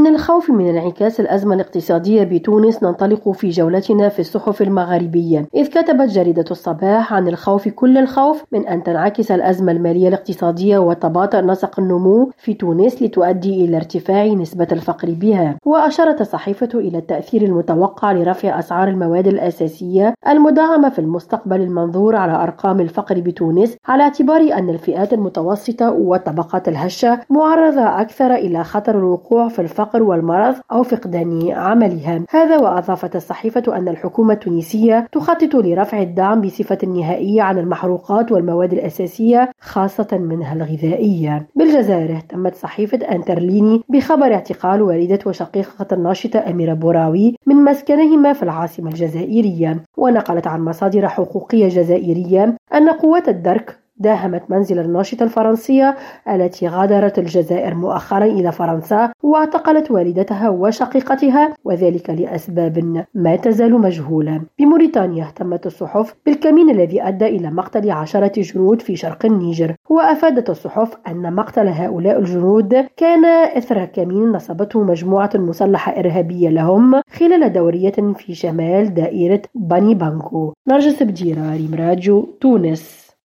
من الخوف من انعكاس الأزمة الاقتصادية بتونس ننطلق في جولتنا في الصحف المغاربية. إذ كتبت جريدة الصباح عن الخوف كل الخوف من أن تنعكس الأزمة المالية الاقتصادية وتباطأ نسق النمو في تونس لتؤدي إلى ارتفاع نسبة الفقر بها. وأشارت الصحيفة إلى التأثير المتوقع لرفع أسعار المواد الأساسية المدعمة في المستقبل المنظور على أرقام الفقر بتونس على اعتبار أن الفئات المتوسطة والطبقات الهشة معرضة أكثر إلى خطر الوقوع في الفقر والمرض أو فقدان عملها. هذا وأضافت الصحيفة أن الحكومة التونسية تخطط لرفع الدعم بصفة نهائية عن المحروقات والمواد الأساسية خاصة منها الغذائية. بالجزائر اهتمت صحيفة أنترليني بخبر اعتقال والدة وشقيقة الناشطة أميرة بوراوي من مسكنهما في العاصمة الجزائرية. ونقلت عن مصادر حقوقية جزائرية أن قوات الدرك داهمت منزل الناشطة الفرنسية التي غادرت الجزائر مؤخرا إلى فرنسا واعتقلت والدتها وشقيقتها وذلك لأسباب ما تزال مجهولة بموريتانيا اهتمت الصحف بالكمين الذي أدى إلى مقتل عشرة جنود في شرق النيجر وأفادت الصحف أن مقتل هؤلاء الجنود كان إثر كمين نصبته مجموعة مسلحة إرهابية لهم خلال دورية في شمال دائرة باني بانكو. نرجس بديرة ريم راديو تونس.